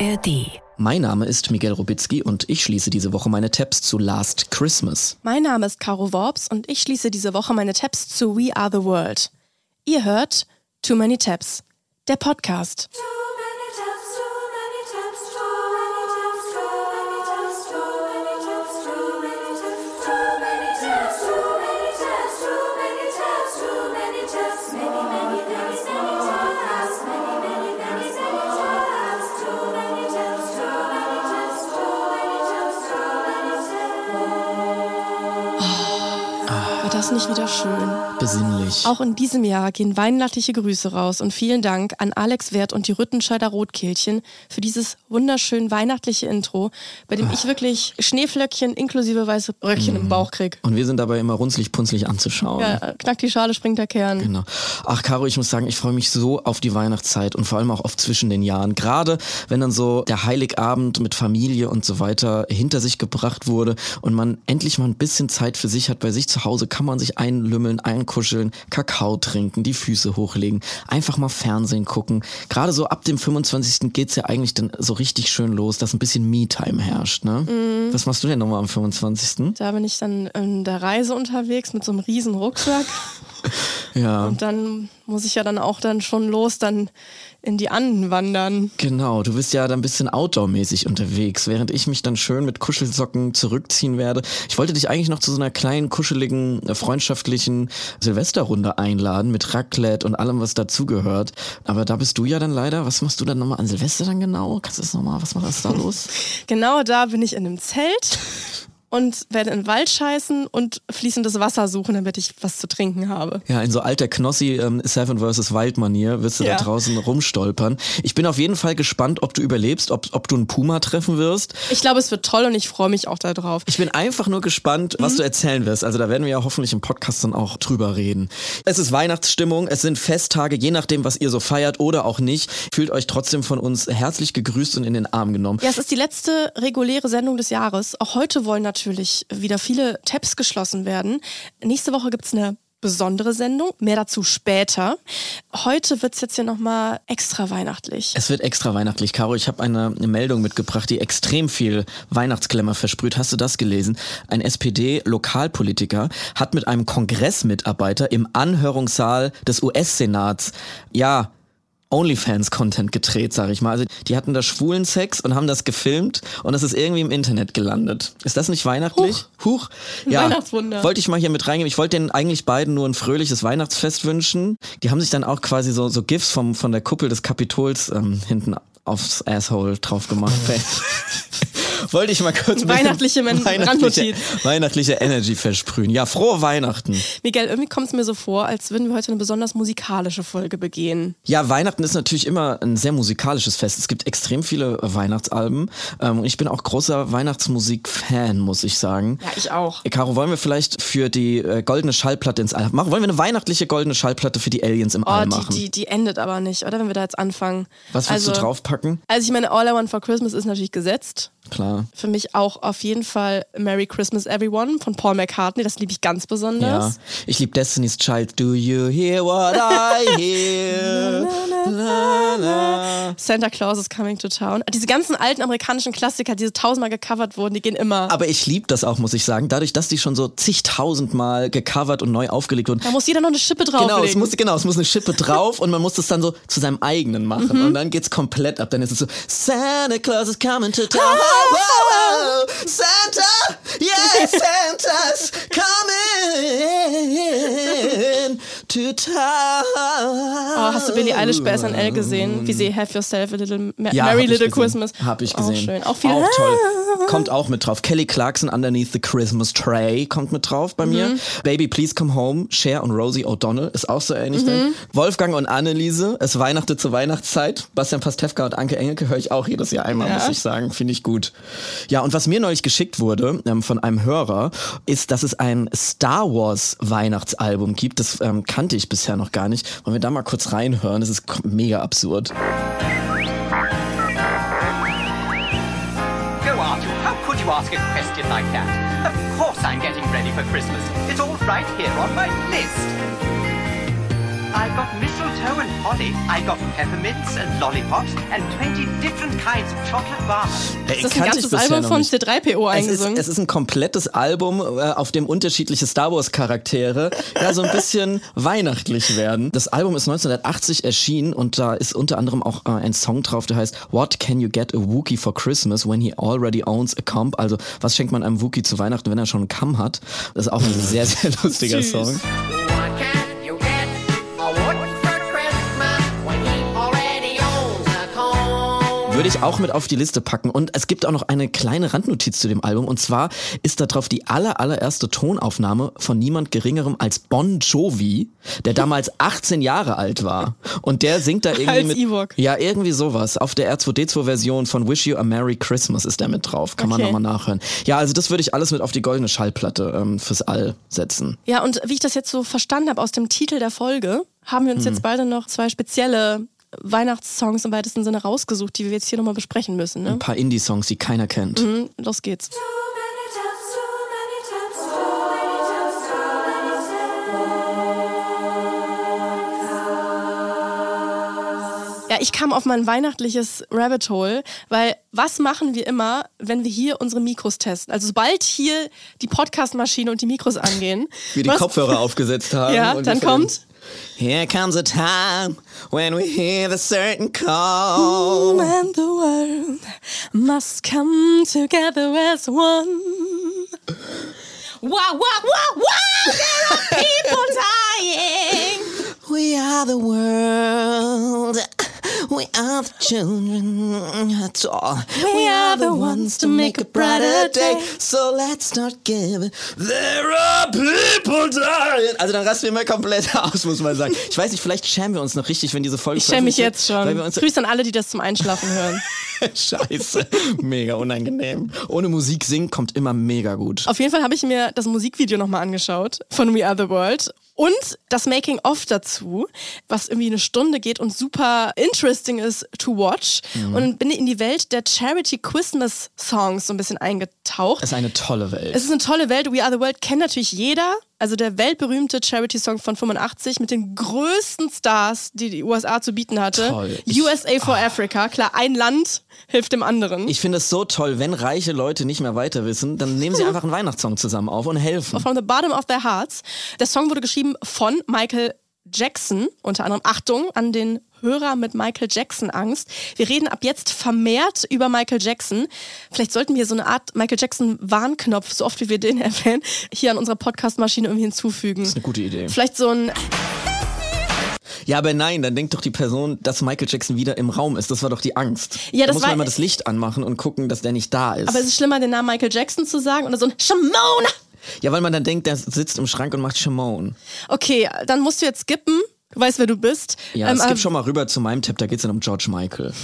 ARD. Mein Name ist Miguel Robitzky und ich schließe diese Woche meine Tabs zu Last Christmas. Mein Name ist Caro Worps und ich schließe diese Woche meine Tabs zu We Are the World. Ihr hört Too Many Tabs, der Podcast. Nicht wieder schön? Besinnlich. Auch in diesem Jahr gehen weihnachtliche Grüße raus und vielen Dank an Alex Wert und die Rüttenscheider Rotkehlchen für dieses wunderschön weihnachtliche Intro, bei dem ich wirklich Schneeflöckchen inklusive weiße Bröckchen im Bauch krieg. Und wir sind dabei immer runzlig punzlig anzuschauen. Ja, knackt die Schale, springt der Kern. Genau. Ach, Caro, ich muss sagen, ich freue mich so auf die Weihnachtszeit und vor allem auch auf zwischen den Jahren. Gerade wenn dann so der Heiligabend mit Familie und so weiter hinter sich gebracht wurde und man endlich mal ein bisschen Zeit für sich hat bei sich zu Hause, kann man sich einlümmeln, einkuscheln, Kakao trinken, die Füße hochlegen, einfach mal Fernsehen gucken. Gerade so ab dem 25. geht's ja eigentlich dann so richtig schön los, dass ein bisschen Me-Time herrscht. Ne? Mhm. Was machst du denn nochmal am 25.? Da bin ich dann in der Reise unterwegs mit so einem riesen Rucksack. Ja. Und dann muss ich ja dann auch dann schon los, dann in die Anden wandern. Genau, du bist ja dann ein bisschen outdoor-mäßig unterwegs, während ich mich dann schön mit Kuschelsocken zurückziehen werde. Ich wollte dich eigentlich noch zu so einer kleinen, kuscheligen, äh, freundschaftlichen Silvesterrunde einladen mit Raclette und allem, was dazugehört. Aber da bist du ja dann leider. Was machst du dann nochmal an Silvester dann genau? Kannst du das nochmal, was ist da los? Genau da bin ich in einem Zelt und werde in den Wald scheißen und fließendes Wasser suchen, damit ich was zu trinken habe. Ja, in so alter Knossi ähm, Seven vs. Wild Manier wirst du Ja. da draußen rumstolpern. Ich bin auf jeden Fall gespannt, ob du überlebst, ob, ob du einen Puma treffen wirst. Ich glaube, es wird toll und ich freue mich auch darauf. Ich bin einfach nur gespannt, was du erzählen wirst. Also da werden wir ja hoffentlich im Podcast dann auch drüber reden. Es ist Weihnachtsstimmung, es sind Festtage, je nachdem, was ihr so feiert oder auch nicht. Fühlt euch trotzdem von uns herzlich gegrüßt und in den Arm genommen. Ja, es ist die letzte reguläre Sendung des Jahres. Auch heute wollen natürlich wieder viele Tabs geschlossen werden. Nächste Woche gibt's eine besondere Sendung, mehr dazu später. Heute wird's jetzt hier nochmal extra weihnachtlich. Es wird extra weihnachtlich. Caro, ich habe eine, eine Meldung mitgebracht, die extrem viel Weihnachtsklemmer versprüht. Hast du das gelesen? Ein SPD-Lokalpolitiker hat mit einem Kongressmitarbeiter im Anhörungssaal des US-Senats, ja, OnlyFans-Content gedreht, sag ich mal. Also die hatten da schwulen Sex und haben das gefilmt und das ist irgendwie im Internet gelandet. Ist das nicht weihnachtlich? Huch. Ja. Weihnachtswunder. Wollte ich mal hier mit reingehen. Ich wollte denen eigentlich beiden nur ein fröhliches Weihnachtsfest wünschen. Die haben sich dann auch quasi so, so GIFs vom, von der Kuppel des Kapitols ähm, hinten aufs Asshole drauf gemacht. Wollte ich mal kurz ein bisschen Weihnachtliche weihnachtliche, weihnachtliche Energy versprühen. Ja, frohe Weihnachten. Miguel, irgendwie kommt es mir so vor, als würden wir heute eine besonders musikalische Folge begehen. Ja, Weihnachten ist natürlich immer ein sehr musikalisches Fest. Es gibt extrem viele Weihnachtsalben. Ähm, und ich bin auch großer Weihnachtsmusik-Fan, muss ich sagen. Ja, ich auch. Caro, wollen wir vielleicht für die äh, goldene Schallplatte ins All machen? Wollen wir eine weihnachtliche goldene Schallplatte für die Aliens im Oh, All die, machen? die, die endet aber nicht, oder? Wenn wir da jetzt anfangen. Was willst also, du draufpacken? Also ich meine, All I Want for Christmas ist natürlich gesetzt. Klar. Für mich auch auf jeden Fall Merry Christmas Everyone von Paul McCartney. Das liebe ich ganz Ja. besonders. Ich liebe Destiny's Child. Do you hear what I hear? La, la. Santa Claus is Coming to Town. Diese ganzen alten amerikanischen Klassiker, die so tausendmal gecovert wurden, die gehen immer. Aber ich liebe das auch, muss ich sagen. Dadurch, dass die schon so zigtausendmal gecovert und neu aufgelegt wurden. da muss jeder noch eine Schippe drauflegen. Genau, es muss, genau, es muss eine Schippe drauf und man muss das dann so zu seinem eigenen machen. Mhm. Und dann geht's komplett ab. Dann ist es so, Santa Claus is coming to town. Ah! whoa, Santa, yes, Santa's coming. To town. Oh, hast du Billie Eilish bei SNL gesehen? Wie sie Have Yourself a Little Ma Ja, Merry Little. Christmas. Hab ich Auch gesehen. schön. Auch viel. Auch toll. Kommt auch mit drauf. Kelly Clarkson Underneath the Christmas Tray kommt mit drauf bei mir. Mhm. Baby Please Come Home. Cher und Rosie O'Donnell ist auch so ähnlich. Mhm. Wolfgang und Anneliese. Es weihnachtet zur Weihnachtszeit. Bastian Pastewka und Anke Engelke höre ich auch jedes Jahr einmal, Ja. muss ich sagen. Finde ich gut. Ja, und was mir neulich geschickt wurde ähm, von einem Hörer, ist, dass es ein Star Wars Weihnachtsalbum gibt. Das ähm, kannte ich bisher noch gar nicht. Wollen wir da mal kurz reinhören? Das ist mega absurd. Go, Arthur. How could you ask a question like that? Of course I'm getting ready for Christmas. It's all right here on my list. Got mistletoe and holly. I got peppermints and lollipops and 20 different kinds of chocolate bars. Ey, Das ist ein ganzes Album von nicht. C3PO Es ist, eingesungen. es ist ein komplettes Album, äh, auf dem unterschiedliche Star Wars Charaktere ja so ein bisschen weihnachtlich werden. Das Album ist 1980 erschienen und da ist unter anderem auch äh, ein Song drauf, der heißt What can you get a Wookiee for Christmas when he already owns a comp? Also was schenkt man einem Wookiee zu Weihnachten, wenn er schon einen Kamm hat? Das ist auch ein sehr, sehr lustiger. Song. Würde ich auch mit auf die Liste packen. Und es gibt auch noch eine kleine Randnotiz zu dem Album. Und zwar ist da drauf die aller, allererste Tonaufnahme von niemand Geringerem als Bon Jovi, der damals 18 Jahre alt war. Und der singt da irgendwie mit. Ewok. Ja, irgendwie sowas. Auf der R2D2-Version von Wish You a Merry Christmas ist der mit drauf. Kann man Okay. nochmal nachhören. Ja, also das würde ich alles mit auf die goldene Schallplatte ähm, fürs All setzen. Ja, und wie ich das jetzt so verstanden habe aus dem Titel der Folge, haben wir uns Hm. jetzt beide noch zwei spezielle Weihnachtssongs im weitesten Sinne rausgesucht, die wir jetzt hier nochmal besprechen müssen. Ne? Ein paar Indie-Songs, die keiner kennt. Mhm, los geht's. Ja, ich kam auf mein weihnachtliches Rabbit Hole, weil was machen wir immer, wenn wir hier unsere Mikros testen? Also sobald hier die Podcast-Maschine und die Mikros angehen. Wir die was- Kopfhörer aufgesetzt haben. Ja, und dann kommt. Here comes a time when we hear the certain call. Mm, and the world must come together as one. Wow, wow, wow, wow! There are people dying. We are the world. We are the children. That's all. We are the ones to make a brighter day. So let's not give it. There are people dying. Also dann rasten wir mal komplett aus, muss man sagen. Ich weiß nicht, vielleicht schämen wir uns noch richtig, wenn diese Folge Ich schäme mich jetzt schon. Grüße an alle, die das zum Einschlafen hören. Scheiße. Mega unangenehm. Ohne Musik singen kommt immer mega gut. Auf jeden Fall habe ich mir das Musikvideo nochmal angeschaut von We Are the World und das Making-of dazu, was irgendwie eine Stunde geht und super interesting ist to watch. Und bin in die Welt der Charity Christmas Songs so ein bisschen eingetaucht. Es ist eine tolle Welt. Es ist eine tolle Welt. We Are the World kennt natürlich jeder. Also der weltberühmte Charity-Song von 85 mit den größten Stars, die die USA zu bieten hatte. Toll. Ich- USA for Africa. Klar, ein Land hilft dem anderen. Ich finde es so toll, wenn reiche Leute nicht mehr weiter wissen, dann nehmen sie einfach einen Weihnachtssong zusammen auf und helfen. From the bottom of their hearts. Der Song wurde geschrieben von Michael Jackson, unter anderem Achtung an den Hörer mit Michael Jackson Angst. Wir reden ab jetzt vermehrt über Michael Jackson. Vielleicht sollten wir so eine Art Michael Jackson Warnknopf, so oft wie wir den erwähnen, hier an unserer Podcast-Maschine irgendwie hinzufügen. Das ist eine gute Idee. Vielleicht so ein Ja, aber nein, dann denkt doch die Person, dass Michael Jackson wieder im Raum ist. Das war doch die Angst. Ja, da das muss war- man immer das Licht anmachen und gucken, dass der nicht da ist. Aber es ist schlimmer, den Namen Michael Jackson zu sagen oder so ein Shimona. Ja, weil man dann denkt, der sitzt im Schrank und macht Shimon. Okay, dann musst du jetzt skippen. Du weißt, wer du bist. Ja, Ähm, aber- gibt schon mal rüber zu meinem Tipp, da geht es dann um George Michael.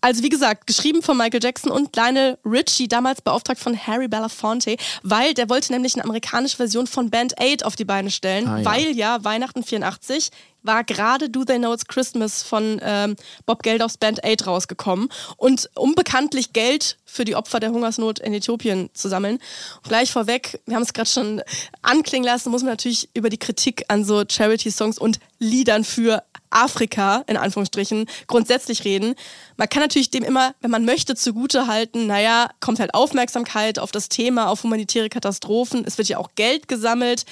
Also wie gesagt, geschrieben von Michael Jackson und Lionel Richie, damals beauftragt von Harry Belafonte, weil der wollte nämlich eine amerikanische Version von Band Aid auf die Beine stellen, Ah, ja. weil ja Weihnachten 84 war gerade Do They Know It's Christmas von ähm, Bob Geldofs Band Aid rausgekommen und um bekanntlich Geld für die Opfer der Hungersnot in Äthiopien zu sammeln. Und gleich vorweg, wir haben es gerade schon anklingen lassen, muss man natürlich über die Kritik an so Charity-Songs und Liedern für Afrika, in Anführungsstrichen, grundsätzlich reden. Man kann natürlich dem immer, wenn man möchte, zugute halten, naja, kommt halt Aufmerksamkeit auf das Thema, auf humanitäre Katastrophen. Es wird ja auch Geld gesammelt.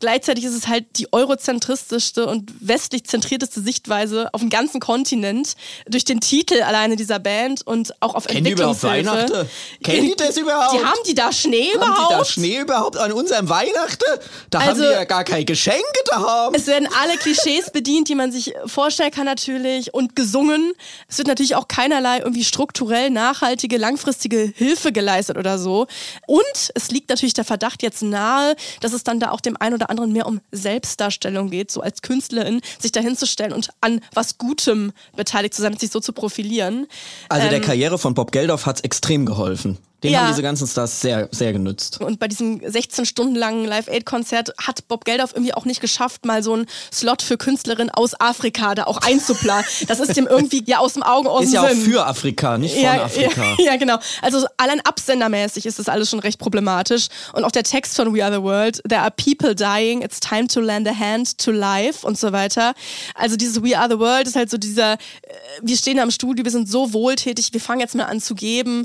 Gleichzeitig ist es halt die eurozentristischste und westlich zentrierteste Sichtweise auf dem ganzen Kontinent durch den Titel alleine dieser Band und auch auf Kennen die überhaupt Entwicklungshilfe. Weihnachten? Kennen die das überhaupt? Die haben die da Schnee Haben überhaupt? die da Schnee überhaupt an unserem Weihnachten? Da haben Also- die ja gar keine Geschenke da haben. Es werden alle Klischees bedient, die man sich vorstellen kann natürlich und gesungen. Es wird natürlich auch keinerlei irgendwie strukturell nachhaltige, langfristige Hilfe geleistet oder so. Und es liegt natürlich der Verdacht jetzt nahe, dass es dann da auch dem einen oder anderen mehr um Selbstdarstellung geht, so als Künstlerin sich dahinzustellen und an was Gutem beteiligt zu sein, sich so zu profilieren. Also der Ähm, Karriere von Bob Geldof hat's extrem geholfen. Den Ja. haben diese ganzen Stars sehr, sehr genützt. Und bei diesem 16 Stunden langen Live-Aid-Konzert hat Bob Geldof irgendwie auch nicht geschafft, mal so einen Slot für Künstlerinnen aus Afrika da auch einzuplanen. Das ist dem irgendwie ja aus dem Augen, aus Ist dem ja auch Sinn. für Afrika, nicht von ja, Afrika. Ja, ja, genau. Also so allein absendermäßig ist das alles schon recht problematisch. Und auch der Text von We Are the World, There are people dying, it's time to lend a hand to life und so weiter. Also dieses We Are the World ist halt so dieser, äh, wir stehen da im Studio, wir sind so wohltätig, wir fangen jetzt mal an zu geben.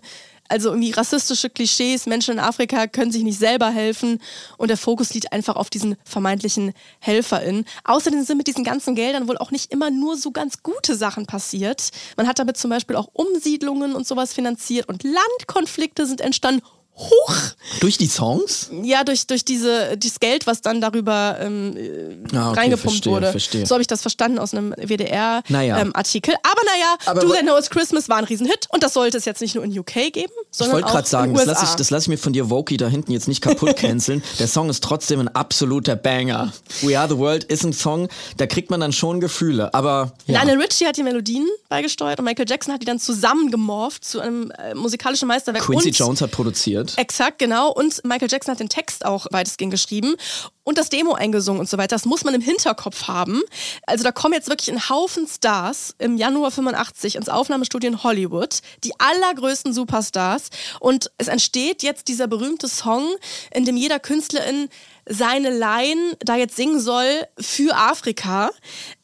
Also irgendwie rassistische Klischees, Menschen in Afrika können sich nicht selber helfen und der Fokus liegt einfach auf diesen vermeintlichen HelferInnen. Außerdem sind mit diesen ganzen Geldern wohl auch nicht immer nur so ganz gute Sachen passiert. Man hat damit zum Beispiel auch Umsiedlungen und sowas finanziert und Landkonflikte sind entstanden. Huch! Durch die Songs? Ja, durch, durch diese, dieses Geld, was dann darüber ähm, äh, Ah, okay, reingepumpt verstehe, wurde. verstehe. So habe ich das verstanden aus einem Naja. WDR-Artikel. Aber naja, Aber Do They Know It's Christmas war ein Riesenhit und das sollte es jetzt nicht nur in UK geben, Ich sondern wollte auch gerade sagen, das lasse ich, das lass ich mir von dir, Voki, da hinten jetzt nicht kaputt canceln. Der Song ist trotzdem ein absoluter Banger. We Are the World ist ein Song, da kriegt man dann schon Gefühle. Aber ja. Lionel Richie hat die Melodien beigesteuert und Michael Jackson hat die dann zusammengemorpht zu einem äh, musikalischen Meisterwerk. Quincy und Jones hat produziert. Exakt, genau. Und Michael Jackson hat den Text auch weitestgehend geschrieben und das Demo eingesungen und so weiter. Das muss man im Hinterkopf haben. Also da kommen jetzt wirklich ein Haufen Stars im Januar 85 ins Aufnahmestudio in Hollywood. Die allergrößten Superstars. Und es entsteht jetzt dieser berühmte Song, in dem jeder Künstlerin seine Line da jetzt singen soll für Afrika.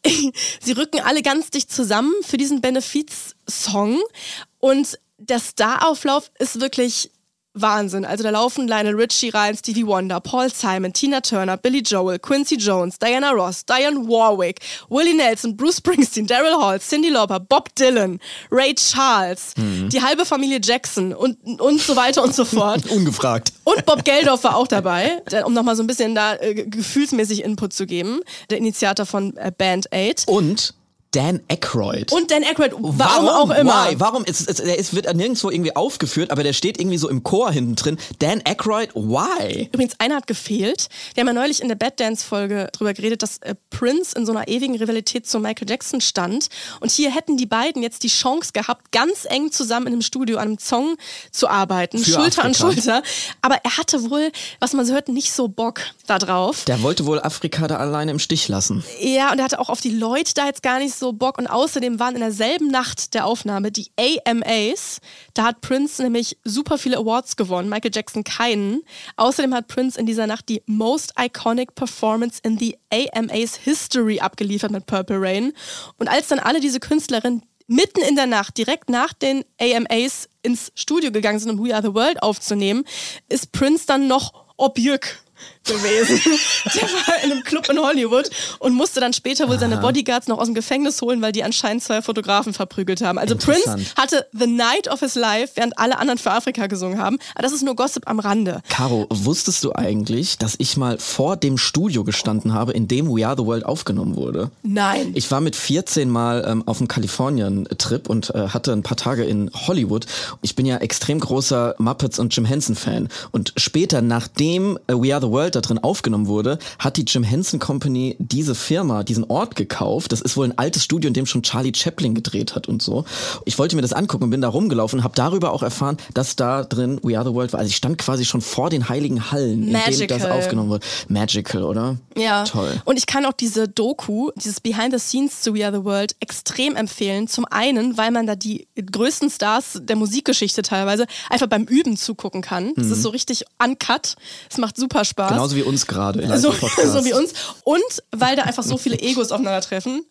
Sie rücken alle ganz dicht zusammen für diesen Benefiz-Song. Und der Starauflauf ist wirklich Wahnsinn. Also da laufen Lionel Richie rein, Stevie Wonder, Paul Simon, Tina Turner, Billy Joel, Quincy Jones, Diana Ross, Diane Warwick, Willie Nelson, Bruce Springsteen, Daryl Hall, Cindy Lauper, Bob Dylan, Ray Charles, die halbe Familie Jackson und, und so weiter und so fort. Ungefragt. Und Bob Geldof war auch dabei, um nochmal so ein bisschen da äh, ge- gefühlsmäßig Input zu geben, der Initiator von äh, Band 8. Und Dan Aykroyd. Und Dan Aykroyd, warum, auch immer. Why? Warum? Es, es, er ist, wird nirgendwo irgendwie aufgeführt, aber der steht irgendwie so im Chor hinten drin. Dan Aykroyd, why? Übrigens, einer hat gefehlt. Wir haben ja neulich in der Bad Dance-Folge drüber geredet, dass äh, Prince in so einer ewigen Rivalität zu Michael Jackson stand. Und hier hätten die beiden jetzt die Chance gehabt, ganz eng zusammen in einem Studio an einem Song zu arbeiten, Für Schulter an Afrika. Schulter. Aber er hatte wohl, was man so hört, nicht so Bock da drauf. Der wollte wohl Afrika da alleine im Stich lassen. Ja, und er hatte auch auf die Leute da jetzt gar nicht so Bock. Und außerdem waren in derselben Nacht der Aufnahme die AMAs. Da hat Prince nämlich super viele Awards gewonnen, Michael Jackson keinen. Außerdem hat Prince in dieser Nacht die Most Iconic Performance in the AMAs History abgeliefert mit Purple Rain. Und als dann alle diese Künstlerinnen mitten in der Nacht, direkt nach den AMAs ins Studio gegangen sind, um We Are the World aufzunehmen, ist Prince dann noch Objück gewesen. Der war in einem Club in Hollywood und musste dann später wohl seine Bodyguards noch aus dem Gefängnis holen, weil die anscheinend zwei Fotografen verprügelt haben. Also Prince hatte The Night of His Life, während alle anderen für Afrika gesungen haben. Aber das ist nur Gossip am Rande. Caro, wusstest du eigentlich, dass ich mal vor dem Studio gestanden habe, in dem We Are the World aufgenommen wurde? Nein. Ich war mit 14 Mal ähm, auf einem Kalifornien-Trip und äh, hatte ein paar Tage in Hollywood. Ich bin ja extrem großer Muppets und Jim Henson-Fan. Und später, nachdem äh, We Are the World da drin aufgenommen wurde, hat die Jim Henson Company diese Firma, diesen Ort gekauft. Das ist wohl ein altes Studio, in dem schon Charlie Chaplin gedreht hat und so. Ich wollte mir das angucken und bin da rumgelaufen, habe darüber auch erfahren, dass da drin We Are the World war. Also ich stand quasi schon vor den heiligen Hallen, in denen das Magical. aufgenommen wurde. Magical, oder? Ja. Toll. Und ich kann auch diese Doku, dieses Behind the Scenes zu We Are the World extrem empfehlen. Zum einen, weil man da die größten Stars der Musikgeschichte teilweise einfach beim Üben zugucken kann. Das ist so richtig uncut. Es macht super Spaß. Mhm. Genauso wie uns gerade in so, so wie uns. Und weil da einfach so viele Egos aufeinandertreffen.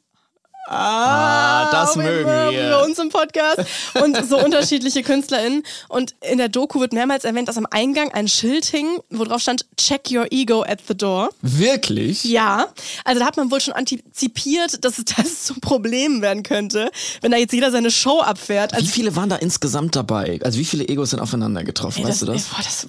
Ah, das wir mögen mögen wir. uns im Podcast. Und so unterschiedliche KünstlerInnen. Und in der Doku wird mehrmals erwähnt, dass am Eingang ein Schild hing, wo drauf stand, check your ego at the door. Wirklich? Ja, also da hat man wohl schon antizipiert, dass es das zum Problem werden könnte, wenn da jetzt jeder seine Show abfährt. Wie Also, viele waren da insgesamt dabei? Also wie viele Egos sind aufeinander getroffen? ey, weißt du das? Boah, das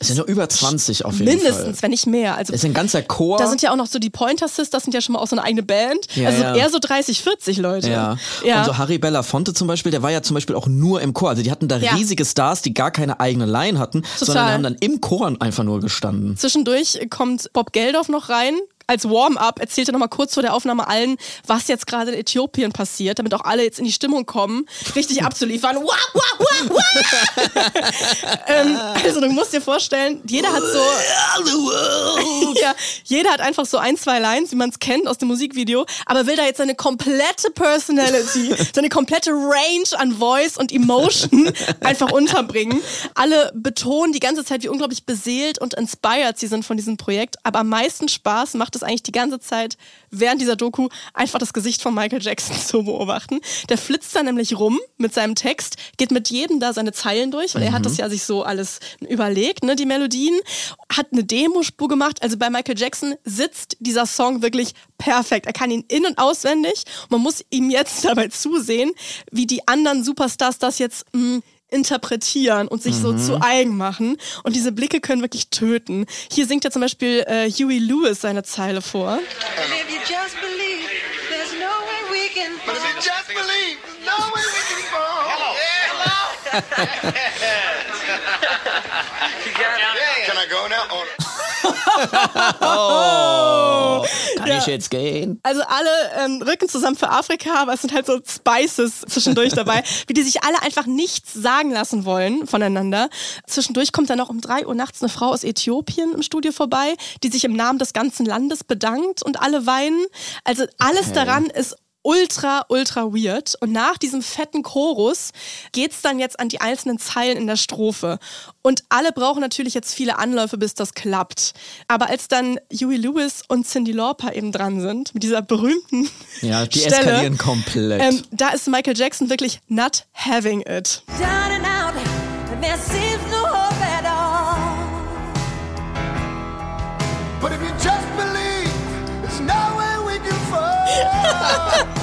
Es sind nur über 20 auf jeden mindestens, Fall. wenn nicht mehr. Also Es ist ein ganzer Chor. da sind ja auch noch so die Pointer Sisters, das sind ja schon mal auch so eine eigene Band. Ja, also ja. eher so 30, 40 Leute. ja. ja. Und so Harry Belafonte zum Beispiel, der war ja zum Beispiel auch nur im Chor. Also die hatten da riesige Stars, die gar keine eigene Line hatten, sondern haben dann im Chor einfach nur gestanden. Zwischendurch kommt Bob Geldof noch rein, als Warm-up erzählt er nochmal kurz vor der Aufnahme allen, was jetzt gerade in Äthiopien passiert, damit auch alle jetzt in die Stimmung kommen, richtig abzuliefern. Wah, wah, wah, wah. ähm, also du musst dir vorstellen, jeder hat so, ja, jeder hat einfach so ein, zwei Lines, wie man es kennt aus dem Musikvideo, aber will da jetzt seine komplette Personality, seine komplette Range an Voice und Emotion einfach unterbringen. Alle betonen die ganze Zeit, wie unglaublich beseelt und inspired sie sind von diesem Projekt, aber am meisten Spaß macht es eigentlich die ganze Zeit während dieser Doku einfach das Gesicht von Michael Jackson zu beobachten. Der flitzt da nämlich rum mit seinem Text, geht mit jedem da seine Zeilen durch, weil er hat das ja sich so alles überlegt, ne, die Melodien, hat eine Demospur gemacht. Also bei Michael Jackson sitzt dieser Song wirklich perfekt. Er kann ihn in- und auswendig. Man muss ihm jetzt dabei zusehen, wie die anderen Superstars das jetzt mh, interpretieren und sich so zu eigen machen. Und diese Blicke können wirklich töten. Hier singt ja zum Beispiel äh, Huey Lewis seine Zeile vor. Fall. Hello. Oh, Kann Ja. ich jetzt gehen? Also alle ähm, rücken zusammen für Afrika, aber es sind halt so Spices zwischendurch dabei, wie die sich alle einfach nichts sagen lassen wollen voneinander. Zwischendurch kommt dann noch um drei Uhr nachts eine Frau aus Äthiopien im Studio vorbei, die sich im Namen des ganzen Landes bedankt und alle weinen. Also alles daran ist ultra, ultra weird. Und nach diesem fetten Chorus geht's dann jetzt an die einzelnen Zeilen in der Strophe. Und alle brauchen natürlich jetzt viele Anläufe, bis das klappt. Aber als dann Huey Lewis und Cindy Lauper eben dran sind, mit dieser berühmten Ja, die Stelle, eskalieren komplett. ähm, da ist Michael Jackson wirklich not having it. Down and out, and there seems no hope at all. But if you just believe, there's no way we can fall.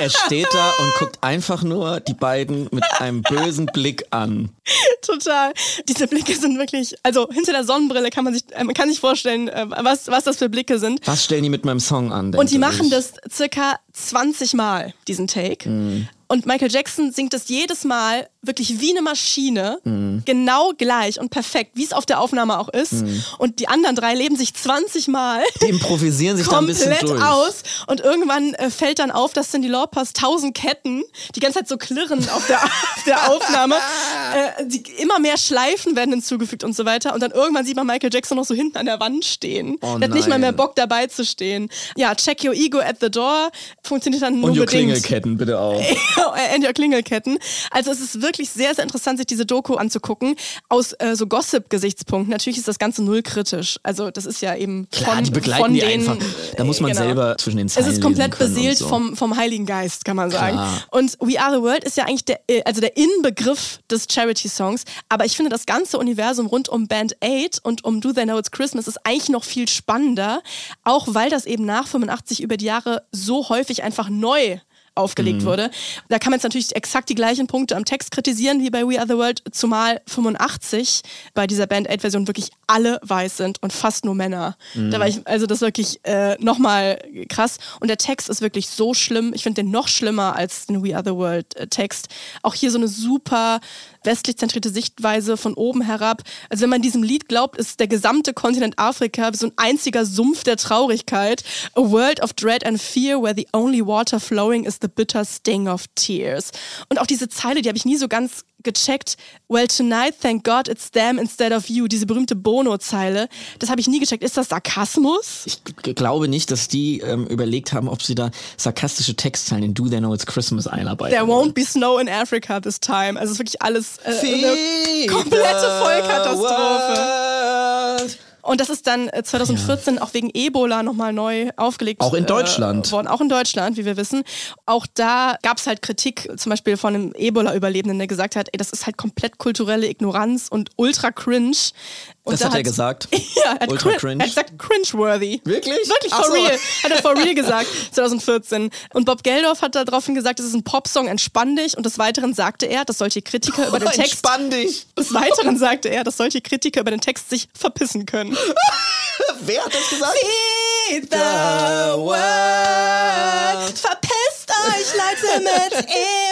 Er steht da und guckt einfach nur die beiden mit einem bösen Blick an. Total. Diese Blicke sind wirklich, also hinter der Sonnenbrille kann man sich, äh, man kann sich vorstellen, äh, was, was das für Blicke sind. Was stellen die mit meinem Song an? Und die machen sich? das circa 20 Mal, diesen Take. Mhm. Und Michael Jackson singt das jedes Mal wirklich wie eine Maschine, Mhm. genau gleich und perfekt, wie es auf der Aufnahme auch ist. Mhm. Und die anderen drei leben sich 20 Mal Die improvisieren sich da ein bisschen komplett durch. aus. Und irgendwann äh, fällt dann auf, dass Cindy Laupers tausend Ketten die ganze Zeit so klirren auf der, auf der Aufnahme. Äh, die, immer mehr Schleifen werden hinzugefügt und so weiter. Und dann irgendwann sieht man Michael Jackson noch so hinten an der Wand stehen. Oh der hat nicht mal mehr Bock dabei zu stehen. Ja, check your ego at the door funktioniert dann nur Und your bedingt. Klingelketten bitte auch. and your Klingelketten. Also es ist wirklich sehr, sehr interessant, sich diese Doku anzugucken. Aus äh, so Gossip-Gesichtspunkten. Natürlich ist das Ganze null kritisch. Also das ist ja eben Klar, von, die begleiten von die denen, einfach. Da muss man genau. selber zwischen den Zeilen Es ist komplett beseelt so. vom, vom Heiligen Geist, kann man sagen. Klar. Und We Are the World ist ja eigentlich der, äh, also der Inbegriff des Charity-Songs. Aber ich finde, das ganze Universum rund um Band 8 und um Do They Know It's Christmas ist eigentlich noch viel spannender. Auch weil das eben nach 85 über die Jahre so häufig einfach neu aufgelegt wurde. Da kann man jetzt natürlich exakt die gleichen Punkte am Text kritisieren wie bei We Are the World, zumal 85 bei dieser Band 8 Version wirklich alle weiß sind und fast nur Männer. Da war ich, also das ist wirklich äh, nochmal krass. Und der Text ist wirklich so schlimm. Ich finde den noch schlimmer als den We Are the World äh, Text. Auch hier so eine super westlich zentrierte Sichtweise von oben herab. Also wenn man diesem Lied glaubt, ist der gesamte Kontinent Afrika so ein einziger Sumpf der Traurigkeit. A world of dread and fear where the only water flowing is the bitter sting of tears. Und auch diese Zeile, die habe ich nie so ganz gecheckt. Well, tonight, thank God, it's them instead of you. Diese berühmte Bono-Zeile. Das habe ich nie gecheckt. Ist das Sarkasmus? Ich glaube nicht, dass die ähm, überlegt haben, ob sie da sarkastische Textzeilen in Do They Know It's Christmas einarbeiten. There won't be snow in Africa this time. Also es ist wirklich alles äh, eine komplette Vollkatastrophe. Und das ist dann äh, 2014 auch wegen Ebola nochmal neu aufgelegt. Auch in Deutschland. Äh, worden. Auch in Deutschland, wie wir wissen. Auch da gab es halt Kritik, zum Beispiel von einem Ebola-Überlebenden, der gesagt hat, ey, das ist halt komplett kulturelle Ignoranz und ultra cringe. Und Das da hat er gesagt? Ja, er hat, Ultra crin- cringe? er hat gesagt, cringe-worthy. Wirklich? Wirklich, for so. real. Hat er for real gesagt, 2014. Und Bob Geldorf hat daraufhin gesagt, es ist ein Popsong, entspann dich. Und des Weiteren sagte er, dass solche Kritiker über den Text... Entspann dich. Des Weiteren sagte er, dass solche Kritiker über den Text sich verpissen können. Wer hat das gesagt? Feed the world. Verpisst euch, Leute, mit Ebola.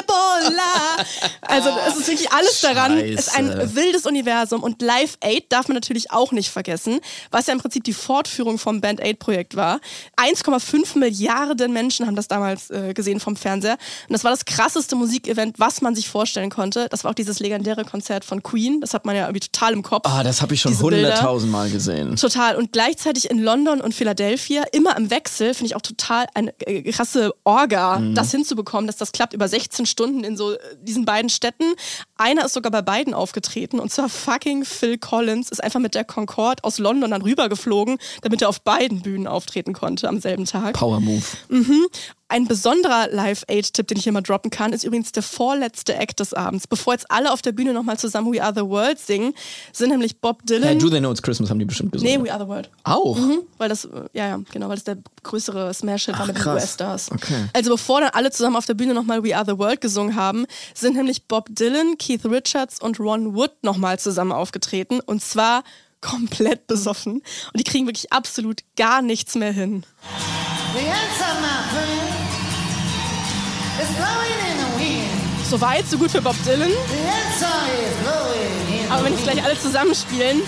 Also es ist wirklich alles daran. Es ist ein Scheiße. wildes Universum. Und Live Aid darf man natürlich auch nicht vergessen, was ja im Prinzip die Fortführung vom Band Aid Projekt war. 1,5 Milliarden Menschen haben das damals äh, gesehen vom Fernseher. Und das war das krasseste Musikevent, was man sich vorstellen konnte. Das war auch dieses legendäre Konzert von Queen. Das hat man ja irgendwie total im Kopf. Ah, das habe ich schon Diese Bilder. hunderttausend Mal gesehen. Total. Und gleichzeitig in London und Philadelphia, immer im Wechsel, finde ich auch total eine äh, krasse Orga, Mhm. das hinzubekommen, dass das klappt über 16 Stunden in so äh, diesen beiden Städten. Einer ist sogar bei beiden aufgetreten und zwar fucking Phil Collins ist einfach mit der Concorde aus London dann rübergeflogen, damit er auf beiden Bühnen auftreten konnte am selben Tag. Power Move. Ein besonderer Live-Aid-Tipp, den ich hier mal droppen kann, ist übrigens der vorletzte Act des Abends. Bevor jetzt alle auf der Bühne nochmal zusammen We Are the World singen, sind nämlich Bob Hey, Dylan. Do They Know It's Christmas haben die bestimmt gesungen. nee, We Are the World. Auch? Mhm, weil das, ja, ja, genau, weil das der größere Smash-Hit war mit den. US-Stars. Okay. Also bevor dann alle zusammen auf der Bühne nochmal We Are the World gesungen haben, sind nämlich Bob Dylan, Keith Richards und Ron Wood nochmal zusammen aufgetreten und zwar komplett besoffen. Und die kriegen wirklich absolut gar nichts mehr hin. The answer, my friend, is blowing in the wind. So weit, so gut für Bob Dylan. The answer is blowing in Aber wenn ich gleich alle zusammenspielen.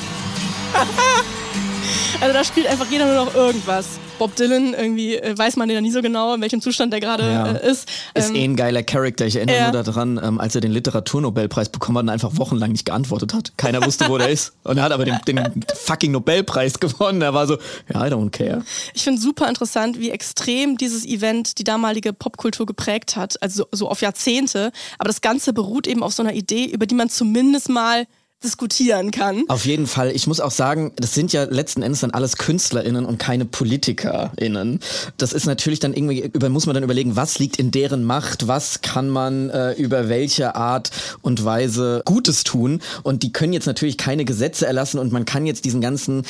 also da spielt einfach jeder nur noch irgendwas. Bob Dylan, irgendwie äh, weiß man ja nie so genau, in welchem Zustand der gerade Ja. äh, ist. Ist Ähm, eh ein geiler Charakter. Ich erinnere ja. nur daran, ähm, als er den Literaturnobelpreis bekommen hat und einfach wochenlang nicht geantwortet hat. Keiner wusste, wo der ist. Und er hat aber den, den fucking Nobelpreis gewonnen. Er war so, ja, I don't care. Ich finde super interessant, wie extrem dieses Event die damalige Popkultur geprägt hat, also so, so auf Jahrzehnte. Aber das Ganze beruht eben auf so einer Idee, über die man zumindest mal diskutieren kann. Auf jeden Fall. Ich muss auch sagen, das sind ja letzten Endes dann alles KünstlerInnen und keine PolitikerInnen. Das ist natürlich dann irgendwie, über, muss man dann überlegen, was liegt in deren Macht, was kann man äh, über welche Art und Weise Gutes tun. Und die können jetzt natürlich keine Gesetze erlassen und man kann jetzt diesen ganzen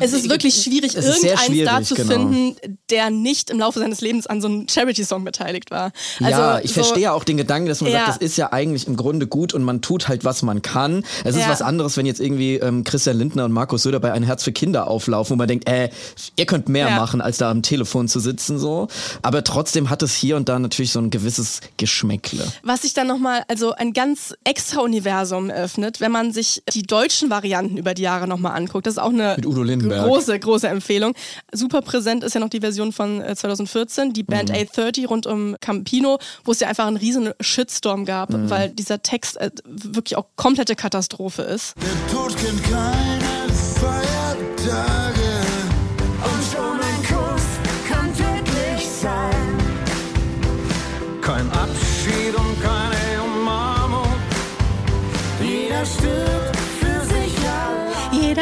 Es ist wirklich schwierig, Es ist irgendeinen Star schwierig, zu genau. finden, der nicht im Laufe seines Lebens an so einem Charity-Song beteiligt war. ja, Also ich so- verstehe auch den Gedanken, dass man Ja. sagt, das ist ja eigentlich im Grunde gut und man tut halt, was man kann. Es ist Ja. was anderes, wenn jetzt irgendwie ähm, Christian Lindner und Markus Söder bei Ein Herz für Kinder auflaufen, wo man denkt, äh, ihr könnt mehr Ja. machen, als da am Telefon zu sitzen so. Aber trotzdem hat es hier und da natürlich so ein gewisses Geschmäckle. Was sich dann nochmal, also ein ganz extra Universum eröffnet, wenn man sich die deutschen Varianten über die Jahre nochmal anguckt. Das ist auch eine Mit Udo Lindenberg. Große, große Empfehlung. Super präsent ist ja noch die Version von äh, 2014, die Mhm. Band 830 rund um Campino, wo es ja einfach einen riesen Shitstorm gab, Mhm. weil dieser Text äh, wirklich auch komplette Katastrophe ist. Der Tod kennt keine Feiertage.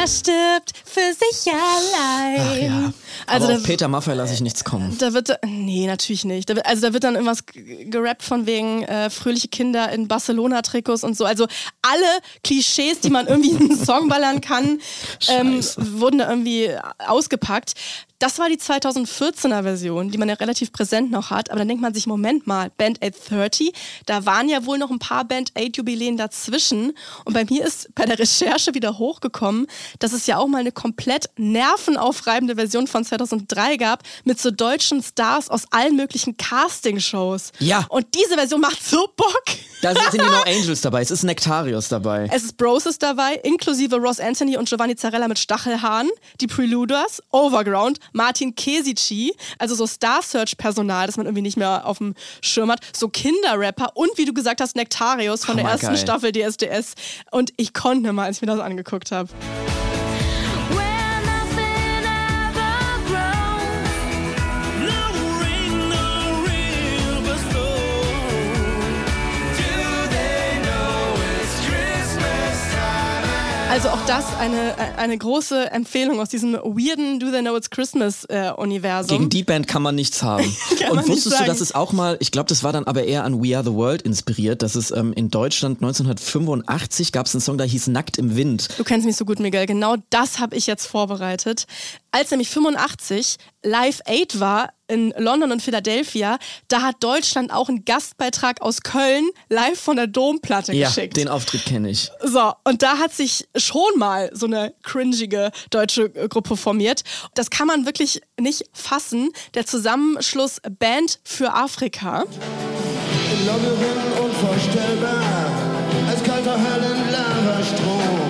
Stirbt für sich allein. ja. Also Aber auf Peter Maffay lasse ich nichts kommen. da wird, nee, natürlich nicht. Da wird, also da wird dann irgendwas gerappt von wegen äh, fröhliche Kinder in Barcelona-Trikots und so. Also alle Klischees, die man irgendwie in einen Song ballern kann, ähm, wurden da irgendwie ausgepackt. Das war die 2014er Version, die man ja relativ präsent noch hat. Aber dann denkt man sich, Moment mal, Band 830, da waren ja wohl noch ein paar Band 8 Jubiläen dazwischen. Und bei mir ist bei der Recherche wieder hochgekommen, dass es ja auch mal eine komplett nervenaufreibende Version von 2003 gab mit so deutschen Stars aus allen möglichen Castingshows. Ja. Und diese Version macht so Bock. Da sind die No Angels dabei, es ist Nectarius dabei. Es ist Broses dabei, inklusive Ross Anthony und Giovanni Zarella mit Stachelhaaren, die Preluders, Overground, Martin Kesici, also so Star-Search-Personal, das man irgendwie nicht mehr auf dem Schirm hat, so Kinderrapper und wie du gesagt hast, Nectarius von der ersten Hammergeil. Staffel DSDS. Und ich konnte mal, als ich mir das angeguckt habe. Also auch das eine, eine große Empfehlung aus diesem weirden Do They Know It's Christmas äh, Universum. Gegen die Band kann man nichts haben. Kann Und wusstest du, dass es auch mal, ich glaube, das war dann aber eher an We Are the World inspiriert, dass es ähm, in Deutschland 1985 gab es einen Song, der hieß Nackt im Wind. Du kennst mich so gut, Miguel. Genau das habe ich jetzt vorbereitet. Als nämlich 85 Live Aid war in London und Philadelphia, da hat Deutschland auch einen Gastbeitrag aus Köln live von der Domplatte Ja, geschickt. den Auftritt kenne ich. So, und da hat sich schon mal so eine cringige deutsche äh, Gruppe formiert. Das kann man wirklich nicht fassen. Der Zusammenschluss Band für Afrika. In London unvorstellbar, als kalter Höllenlavastrom.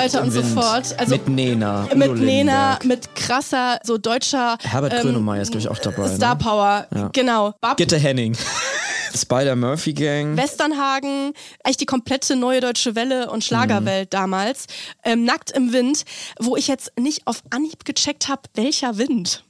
Weiter und so fort. Also mit Nena. Mit Nena, mit krasser, so deutscher Herbert ähm, Grönemeyer ist, glaube ich, auch dabei. Star ne? Power. Ja. Genau. Bab, Gitte Henning. Spider-Murphy Gang. Westernhagen, eigentlich die komplette neue deutsche Welle und Schlagerwelt Mhm. damals. Ähm, Nackt im Wind, wo ich jetzt nicht auf Anhieb gecheckt habe, welcher Wind.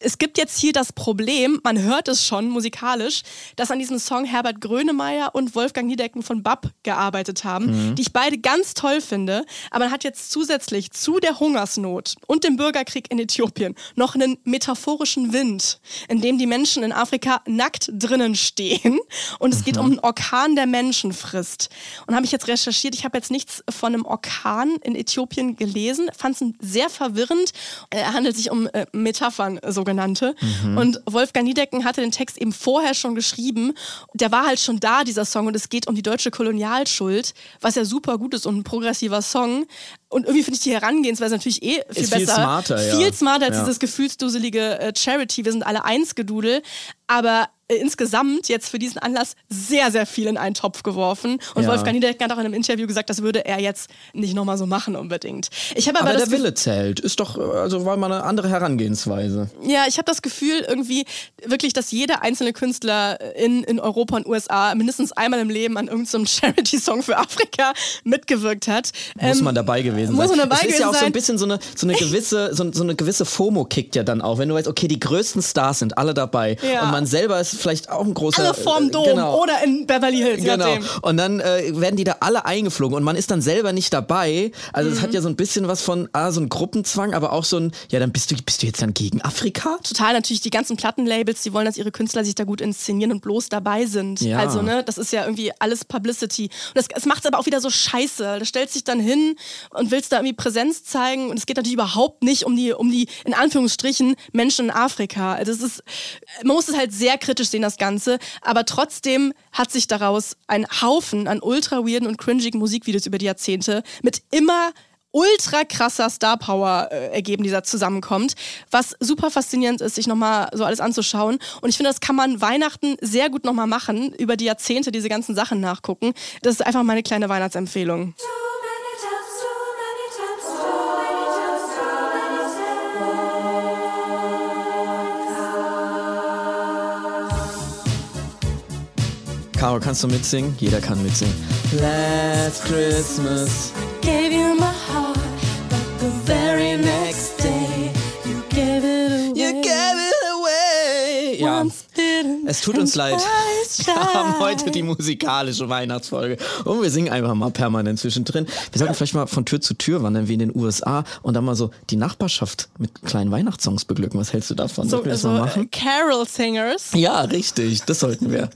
Es gibt jetzt hier das Problem, man hört es schon musikalisch, dass an diesem Song Herbert Grönemeyer und Wolfgang Niedecken von BAP gearbeitet haben, Mhm. die ich beide ganz toll finde. Aber man hat jetzt zusätzlich zu der Hungersnot und dem Bürgerkrieg in Äthiopien noch einen metaphorischen Wind, in dem die Menschen in Afrika nackt drinnen stehen und es geht um einen Orkan, der Menschen frisst. Und habe ich jetzt recherchiert, ich habe jetzt nichts von einem Orkan in Äthiopien gelesen, fand es sehr verwirrend. Er handelt sich um äh, Metaphern, äh, sogenannte. Und Wolfgang Niedecken hatte den Text eben vorher schon geschrieben. Der war halt schon da, dieser Song, und es geht um die deutsche Kolonialschuld, was ja super gut ist und ein progressiver Song. Und irgendwie finde ich die Herangehensweise natürlich eh viel Ist viel besser. smarter, ja. Viel smarter als Ja. dieses gefühlsduselige äh, Charity. Wir sind alle eins Gedudel. Aber insgesamt jetzt für diesen Anlass sehr, sehr viel in einen Topf geworfen. Und Ja. Wolfgang Niedecken hat auch in einem Interview gesagt, das würde er jetzt nicht nochmal so machen unbedingt. Ich aber, Aber der Wille zählt. Ist doch, also war mal eine andere Herangehensweise. ja, ich habe das Gefühl irgendwie wirklich, dass jeder einzelne Künstler in, in Europa und USA mindestens einmal im Leben an irgendeinem Charity-Song für Afrika mitgewirkt hat. Muss Ähm, man dabei gewesen muss sein. man dabei es ist ja auch so sein. ein bisschen so eine, so eine gewisse, so, so eine gewisse FOMO kickt ja dann auch, wenn du weißt, okay, die größten Stars sind alle dabei Ja. und man selber ist vielleicht auch ein großer alle vorm Dom genau. oder in Beverly Hills, Genau. Und dann äh, werden die da alle eingeflogen und man ist dann selber nicht dabei. Also es Mhm. hat ja so ein bisschen was von ah, so ein Gruppenzwang, aber auch so ein, ja, dann bist du, bist du jetzt dann gegen Afrika? Total natürlich die ganzen Plattenlabels, die wollen, dass ihre Künstler sich da gut inszenieren und bloß dabei sind. Ja. Also, ne, das ist ja irgendwie alles Publicity. Und das, das macht es aber auch wieder so scheiße. Da stellst dich dann hin und willst da irgendwie Präsenz zeigen und es geht natürlich überhaupt nicht um die, um die, in Anführungsstrichen, Menschen in Afrika. Also es ist, man muss es halt sehr kritisch sehen, das Ganze, aber trotzdem hat sich daraus ein Haufen an ultra weirden und cringigen Musikvideos über die Jahrzehnte mit immer ultra krasser Star Power äh, ergeben, die da zusammenkommt. Was super faszinierend ist, sich nochmal so alles anzuschauen. Und ich finde, das kann man Weihnachten sehr gut nochmal machen, über die Jahrzehnte diese ganzen Sachen nachgucken. Das ist einfach meine kleine Weihnachtsempfehlung. Caro, kannst du mitsingen? Jeder kann mitsingen. Last Christmas. Gave you my heart, but the very next day you gave it away. You gave it away. Ja. Es tut uns and leid. twice Wir haben heute die musikalische Weihnachtsfolge und wir singen einfach mal permanent zwischendrin. Wir sollten vielleicht mal von Tür zu Tür wandern, wie in den USA und dann mal so die Nachbarschaft mit kleinen Weihnachtssongs beglücken. Was hältst du davon? So, Sollten wir das so mal äh, machen? Carol Singers. Ja, richtig, das sollten wir.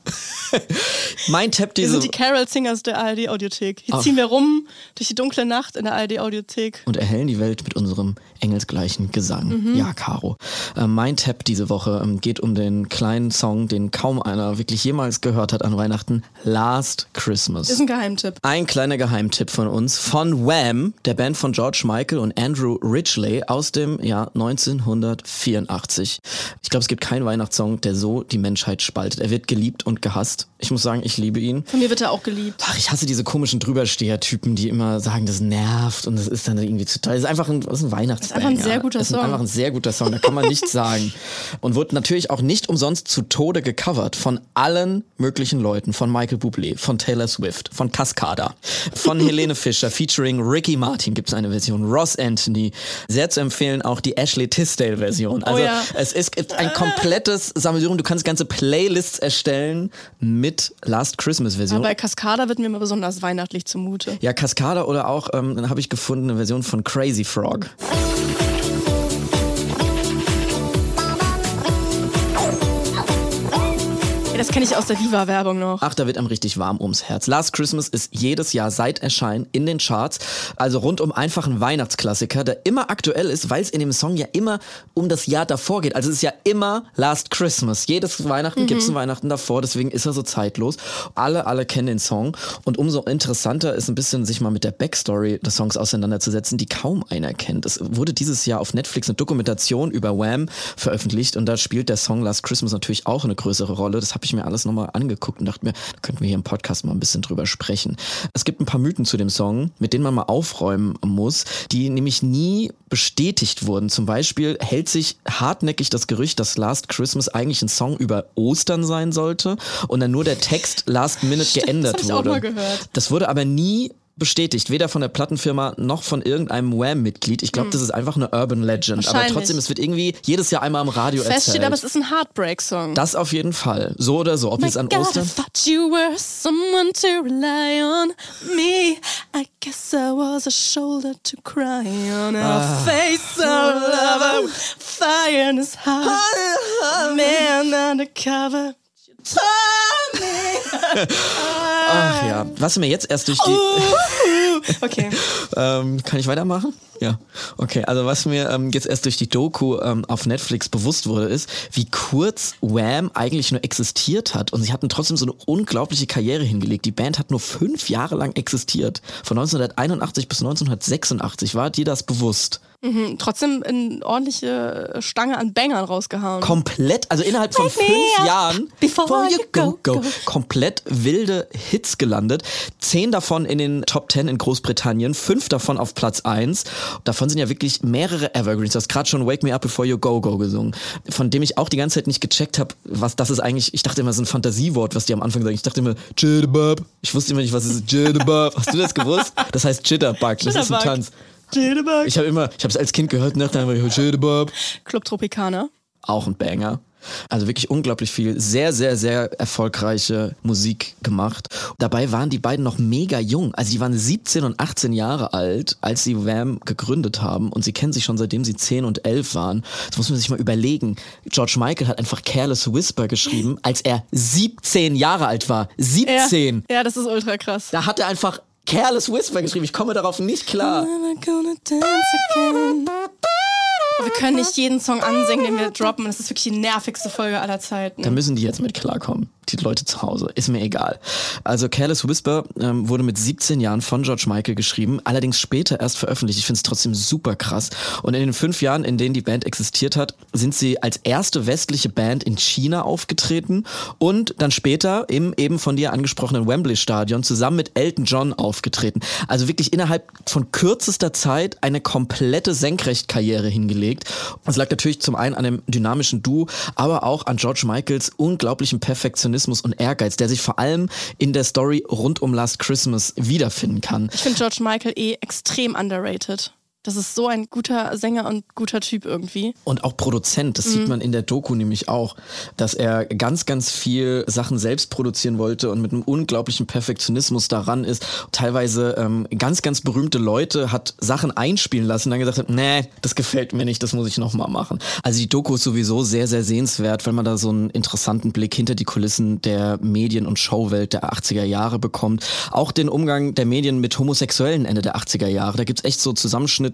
mein Tipp Wir diese sind die Carol Singers der ARD Audiothek. Hier Ach. ziehen wir rum durch die dunkle Nacht in der ARD Audiothek. und erhellen die Welt mit unserem engelsgleichen Gesang. Ja, Caro. Äh, mein Tab diese Woche ähm, geht um den kleinen Song, den kaum einer wirklich jemals gehört hat an Weihnachten. Last Christmas. Ist ein Geheimtipp. Ein kleiner Geheimtipp von uns von Wham, der Band von George Michael und Andrew Ridgely aus dem Jahr 1984. Ich glaube, es gibt keinen Weihnachtssong, der so die Menschheit spaltet. Er wird geliebt und gehasst. Ich muss sagen, ich liebe ihn. Von mir wird er auch geliebt. Ach, ich hasse diese komischen Drübersteher-Typen, die immer sagen, das nervt und das ist dann irgendwie zu teuer. Das ist einfach ein, das ist ein Weihnachtsbanger. Das ist einfach ein sehr guter ist Song. einfach ein sehr guter Song, da kann man nichts sagen. Und wurde natürlich auch nicht umsonst zu Tode gecovert von allen allen möglichen Leuten, von Michael Bublé, von Taylor Swift, von Cascada, von Helene Fischer, featuring Ricky Martin gibt es eine Version, Ross Anthony, sehr zu empfehlen auch die Ashley Tisdale Version. Also ja. es ist ein komplettes Sammelsurium, du kannst ganze Playlists erstellen mit Last Christmas Version. Bei Cascada wird mir immer besonders weihnachtlich zumute. Ja, Cascada oder auch, ähm, dann habe ich gefunden, eine Version von Crazy Frog. Das kenne ich aus der Viva-Werbung noch. Ach, da wird einem richtig warm ums Herz. Last Christmas ist jedes Jahr seit Erscheinen in den Charts. Also rundum einfach ein Weihnachtsklassiker, der immer aktuell ist, weil es in dem Song ja immer um das Jahr davor geht. Also es ist ja immer Last Christmas. Jedes Weihnachten gibt's ein Weihnachten davor, deswegen ist er so zeitlos. Alle, alle kennen den Song. Und umso interessanter ist ein bisschen, sich mal mit der Backstory des Songs auseinanderzusetzen, die kaum einer kennt. Es wurde dieses Jahr auf Netflix eine Dokumentation über Wham veröffentlicht und da spielt der Song Last Christmas natürlich auch eine größere Rolle. Das habe ich mir alles nochmal angeguckt und dachte mir, da könnten wir hier im Podcast mal ein bisschen drüber sprechen. Es gibt ein paar Mythen zu dem Song, mit denen man mal aufräumen muss, die nämlich nie bestätigt wurden. Zum Beispiel hält sich hartnäckig das Gerücht, dass Last Christmas eigentlich ein Song über Ostern sein sollte und dann nur der Text Last Minute geändert das ich wurde. auch mal gehört. Das wurde aber nie bestätigt, weder von der Plattenfirma noch von irgendeinem Wham-Mitglied. Ich glaube, das ist einfach eine Urban Legend. Aber trotzdem, es wird irgendwie jedes Jahr einmal am Radio Fest steht erzählt. aber, es ist ein Heartbreak-Song. das auf jeden Fall. So oder so. Ob My jetzt an God, I Ostern. thought you were someone to rely on. Me, I guess I was a shoulder to cry on. Ah. A face of lover, fire in his heart. Man undercover. Ach ja. Was mir jetzt erst durch die. Okay. Ähm, kann ich weitermachen? Ja. Okay, also was mir ähm, jetzt erst durch die Doku ähm, auf Netflix bewusst wurde, ist, wie kurz Wham eigentlich nur existiert hat. Und sie hatten trotzdem so eine unglaubliche Karriere hingelegt. Die Band hat nur fünf Jahre lang existiert. Von 1981 bis 1986. War dir das bewusst? Mhm, Trotzdem eine ordentliche Stange an Bangern rausgehauen. Komplett, also innerhalb von fünf Jahren, before you go, go. komplett wilde Hits gelandet. Zehn davon in den Top Ten in Großbritannien, fünf davon auf Platz eins. Davon sind ja wirklich mehrere Evergreens. Du hast gerade schon Wake Me Up Before You Go Go gesungen, von dem ich auch die ganze Zeit nicht gecheckt habe, was das ist eigentlich. Ich dachte immer, es ist ein Fantasiewort, was die am Anfang sagen. Ich dachte immer, Jitterbug. Ich wusste immer nicht, was es ist. Jitterbug. Hast du das gewusst? Das heißt Jitterbug. Das ist ein. Tanz. Jitterbug. Ich habe immer, ich habe es als Kind gehört und dachte einfach, Jitterbug Club Tropicana. auch ein Banger. Also wirklich unglaublich viel, sehr, sehr, sehr erfolgreiche Musik gemacht. Dabei waren die beiden noch mega jung. Also die waren 17 und 18 Jahre alt, als sie Wham gegründet haben und sie kennen sich schon seitdem sie 10 und 11 waren. Das muss man sich mal überlegen. George Michael hat einfach Careless Whisper geschrieben, als er 17 Jahre alt war. 17! Ja, ja, das ist ultra krass. Da hat er einfach Careless Whisper geschrieben. Ich komme darauf nicht klar. Wir können nicht jeden Song ansingen, den wir droppen. Das ist wirklich die nervigste Folge aller Zeiten. Da müssen die jetzt mit klarkommen. Die Leute zu Hause. Ist mir egal. Also Careless Whisper ähm, wurde mit 17 Jahren von George Michael geschrieben, allerdings später erst veröffentlicht. Ich finde es trotzdem super krass. Und in den fünf Jahren, in denen die Band existiert hat, sind sie als erste westliche Band in China aufgetreten und dann später im eben von dir angesprochenen Wembley Stadion zusammen mit Elton John aufgetreten. Also wirklich innerhalb von kürzester Zeit eine komplette Senkrechtkarriere hingelegt. Das lag natürlich zum einen an dem dynamischen Duo, aber auch an George Michaels unglaublichen Perfektionismus und Ehrgeiz, der sich vor allem in der Story rund um Last Christmas wiederfinden kann. Ich finde George Michael eh extrem underrated. Das ist so ein guter Sänger und guter Typ irgendwie. Und auch Produzent, das sieht man in der Doku nämlich auch, dass er ganz, ganz viel Sachen selbst produzieren wollte und mit einem unglaublichen Perfektionismus daran ist. Teilweise ähm, ganz, ganz berühmte Leute hat Sachen einspielen lassen und dann gesagt hat, nee, das gefällt mir nicht, das muss ich nochmal machen. Also die Doku ist sowieso sehr, sehr sehenswert, weil man da so einen interessanten Blick hinter die Kulissen der Medien- und Showwelt der 80er Jahre bekommt. Auch den Umgang der Medien mit Homosexuellen Ende der 80er Jahre. Da gibt's echt so Zusammenschnitte,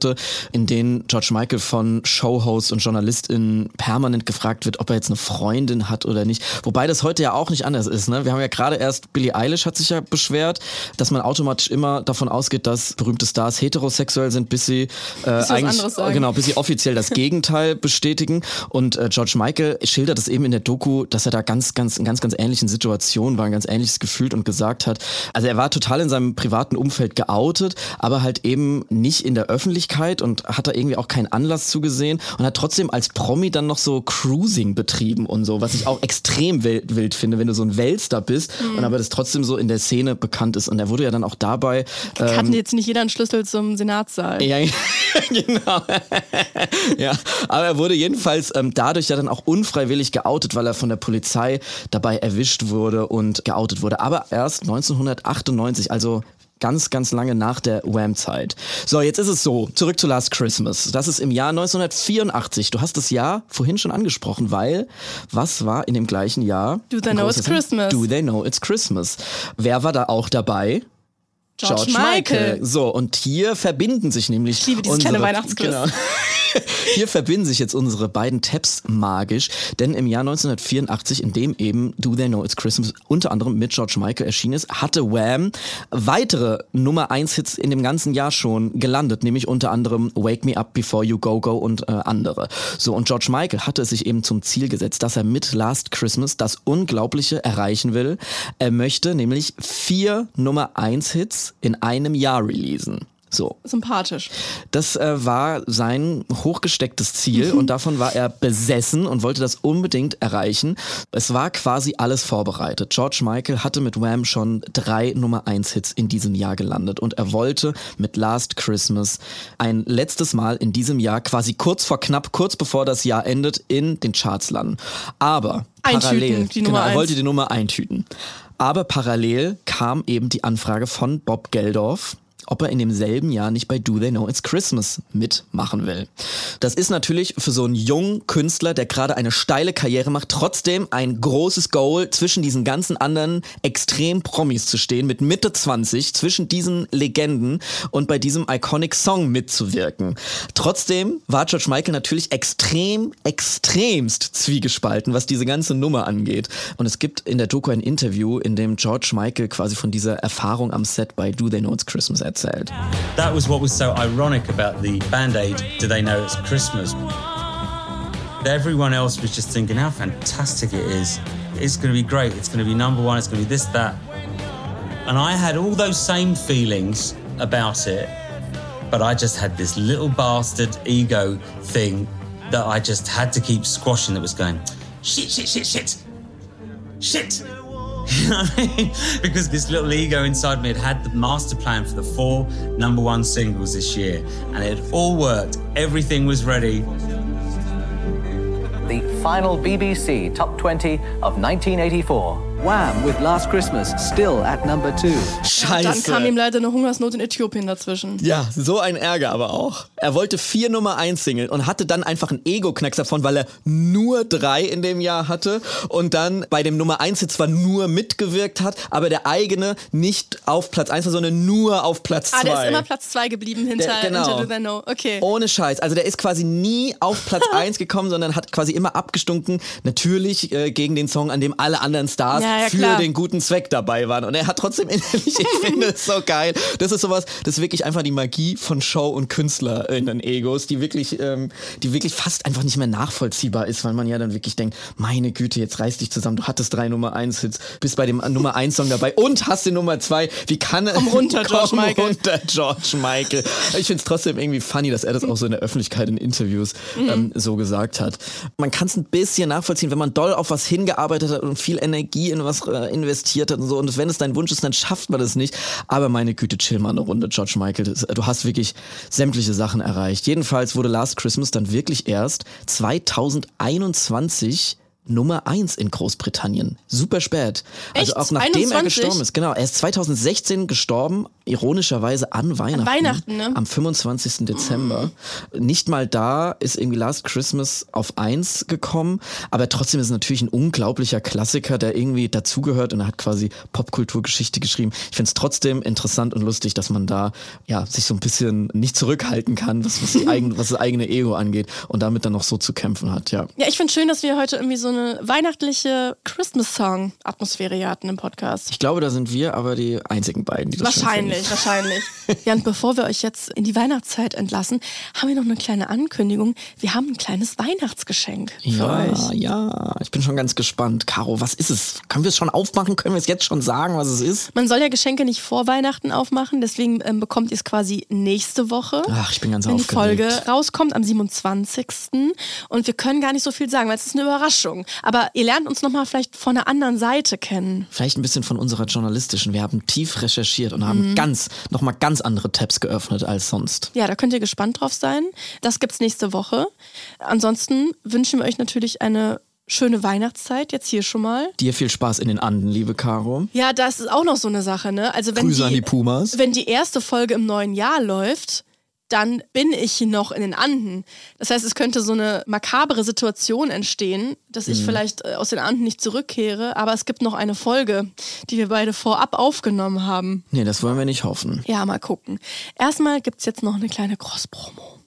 in denen George Michael von Showhosts und JournalistInnen permanent gefragt wird, ob er jetzt eine Freundin hat oder nicht. Wobei das heute ja auch nicht anders ist. Ne? Wir haben ja gerade erst, Billie Eilish hat sich ja beschwert, dass man automatisch immer davon ausgeht, dass berühmte Stars heterosexuell sind, bis sie äh, eigentlich genau, bis sie offiziell das Gegenteil bestätigen. Und äh, George Michael schildert es eben in der Doku, dass er da ganz, ganz, in ganz, ganz ähnlichen Situationen war, ein ganz ähnliches gefühlt und gesagt hat. Also er war total in seinem privaten Umfeld geoutet, aber halt eben nicht in der Öffentlichkeit Öffentlichkeit und hat da irgendwie auch keinen Anlass zugesehen und hat trotzdem als Promi dann noch so Cruising betrieben und so, was ich auch extrem wild, wild finde, wenn du so ein Weltstar bist und aber das trotzdem so in der Szene bekannt ist. Und er wurde ja dann auch dabei. Hatten jetzt nicht jeder einen Schlüssel zum Senatssaal. Ja, genau. ja, aber er wurde jedenfalls ähm, dadurch ja dann auch unfreiwillig geoutet, weil er von der Polizei dabei erwischt wurde und geoutet wurde. Aber erst 1998, also ganz, ganz lange nach der Wham-Zeit. So, jetzt ist es so, zurück zu Last Christmas. Das ist im Jahr 1984. Du hast das Jahr vorhin schon angesprochen, weil was war in dem gleichen Jahr? Do They Know It's? Christmas. Do They Know It's Christmas. Wer war da auch dabei? George Michael. So, und hier verbinden sich nämlich. Ich liebe dieses kleine Weihnachtsquiz. Genau. Hier verbinden sich jetzt unsere beiden Tabs magisch, denn im Jahr 1984, in dem eben Do They Know It's Christmas unter anderem mit George Michael erschienen ist, hatte Wham weitere Nummer 1 Hits in dem ganzen Jahr schon gelandet, nämlich unter anderem Wake Me Up Before You Go Go und äh, andere. So, und George Michael hatte es sich eben zum Ziel gesetzt, dass er mit Last Christmas das Unglaubliche erreichen will. Er möchte nämlich vier Nummer 1 Hits in einem Jahr releasen. So, Sympathisch. das äh, war sein hochgestecktes Ziel und davon war er besessen und wollte das unbedingt erreichen. Es war quasi alles vorbereitet. George Michael hatte mit Wham schon drei Nummer 1 Hits in diesem Jahr gelandet und er wollte mit Last Christmas ein letztes Mal in diesem Jahr quasi kurz vor knapp, kurz bevor das Jahr endet, in den Charts landen. Aber Eintüten, parallel, genau, er wollte die Nummer eintüten. Aber parallel kam eben die Anfrage von Bob Geldorf, ob er in demselben Jahr nicht bei Do They Know It's Christmas mitmachen will. Das ist natürlich für so einen jungen Künstler, der gerade eine steile Karriere macht, trotzdem ein großes Goal, zwischen diesen ganzen anderen extrem Promis zu stehen, mit Mitte 20, zwischen diesen Legenden und bei diesem iconic Song mitzuwirken. Trotzdem war George Michael natürlich extrem, extremst zwiegespalten, was diese ganze Nummer angeht. Und es gibt in der Doku ein Interview, in dem George Michael quasi von dieser Erfahrung am Set bei Do They Know It's Christmas erzählt. That was what was so ironic about the Band Aid Do They Know It's Christmas? Everyone else was just thinking how fantastic it is. It's going to be great. It's going to be number one. It's going to be this, that. And I had all those same feelings about it, but I just had this little bastard ego thing that I just had to keep squashing that was going, shit, shit, shit, shit, shit. Because this little ego inside me had had the master plan for the four number one singles this year, and it all worked. Everything was ready. The final BBC Top 20 of 1984. Wham! With Last Christmas still at number two. Scheiße. Dann kam ihm leider eine Hungersnot in Äthiopien dazwischen. Ja, so ein Ärger aber auch. Er wollte vier Nummer 1 Single und hatte dann einfach einen Ego-Knacks davon, weil er nur drei in dem Jahr hatte und dann bei dem Nummer 1 Hit zwar nur mitgewirkt hat, aber der eigene nicht auf Platz 1 war, sondern nur auf Platz 2. Ah, der ist immer Platz 2 geblieben hinter, Der- genau. hinter Know. Okay. Ohne Scheiß. Also der ist quasi nie auf Platz 1 gekommen, sondern hat quasi immer abgestunken, natürlich äh, gegen den Song, an dem alle anderen Stars Ja, ja, für klar. den guten Zweck dabei waren. Und er hat trotzdem innerlich, ich finde es so geil. Das ist sowas, das ist wirklich einfach die Magie von Show- und KünstlerInnen-Egos, die wirklich, ähm, die wirklich fast einfach nicht mehr nachvollziehbar ist, weil man ja dann wirklich denkt, meine Güte, jetzt reiß dich zusammen, du hattest drei Nummer 1 Hits, bist bei dem Nummer 1 Song dabei und hast den Nummer 2. Wie kann er? Komm runter, George Komm Michael. runter, George Michael. Ich finde es trotzdem irgendwie funny, dass er das auch so in der Öffentlichkeit in Interviews Mhm. ähm, so gesagt hat. Man kann es ein bisschen nachvollziehen, wenn man doll auf was hingearbeitet hat und viel Energie in was äh, investiert hat und so. Und wenn es dein Wunsch ist, dann schafft man das nicht. Aber meine Güte, chill mal eine Runde, George Michael. Das, du hast wirklich sämtliche Sachen erreicht. Jedenfalls wurde Last Christmas dann wirklich erst 2021 Nummer 1 in Großbritannien. Super spät. Also Echt? auch nachdem er 21? gestorben ist. Genau, er ist 2016 gestorben, ironischerweise an Weihnachten. Weihnachten, ne? Am 25. Dezember. Nicht mal da ist irgendwie Last Christmas auf 1 gekommen, aber trotzdem ist es natürlich ein unglaublicher Klassiker, der irgendwie dazugehört und er hat quasi Popkulturgeschichte geschrieben. Ich finde es trotzdem interessant und lustig, dass man da ja sich so ein bisschen nicht zurückhalten kann, was, was, eigen, was das eigene Ego angeht und damit dann noch so zu kämpfen hat, ja. Ja, ich finde schön, dass wir heute irgendwie so eine Christmas-Song-Atmosphäre hier hatten im Podcast. Ich glaube, da sind wir aber die einzigen beiden, die das Wahrscheinlich. ich wahrscheinlich. Ja, und bevor wir euch jetzt in die Weihnachtszeit entlassen, haben wir noch eine kleine Ankündigung. Wir haben ein kleines Weihnachtsgeschenk für Ja, euch. ja, ich bin schon ganz gespannt. Caro, was ist es? Können wir es schon aufmachen? Können wir es jetzt schon sagen, was es ist? Man soll ja Geschenke nicht vor Weihnachten aufmachen, deswegen ähm, bekommt ihr es quasi nächste Woche. Ach, ich bin ganz wenn die aufgeregt. Folge rauskommt am 27. Und wir können gar nicht so viel sagen, weil es ist eine Überraschung. Aber ihr lernt uns nochmal vielleicht von einer anderen Seite kennen. Vielleicht ein bisschen von unserer journalistischen. Wir haben tief recherchiert und Mhm. haben ganz, nochmal ganz andere Tabs geöffnet als sonst. Ja, da könnt ihr gespannt drauf sein. Das gibt's nächste Woche. Ansonsten wünschen wir euch natürlich eine schöne Weihnachtszeit, jetzt hier schon mal. Dir viel Spaß in den Anden, liebe Caro. Ja, das ist auch noch so eine Sache, ne? Also wenn Grüße die, an die Pumas. wenn die erste Folge im neuen Jahr läuft, dann bin ich noch in den Anden. Das heißt, es könnte so eine makabere Situation entstehen, dass ich Mhm. vielleicht äh, aus den Anden nicht zurückkehre, aber es gibt noch eine Folge, die wir beide vorab aufgenommen haben. Nee, das wollen wir nicht hoffen. Ja, mal gucken. Erstmal gibt's jetzt noch eine kleine Cross-Promo.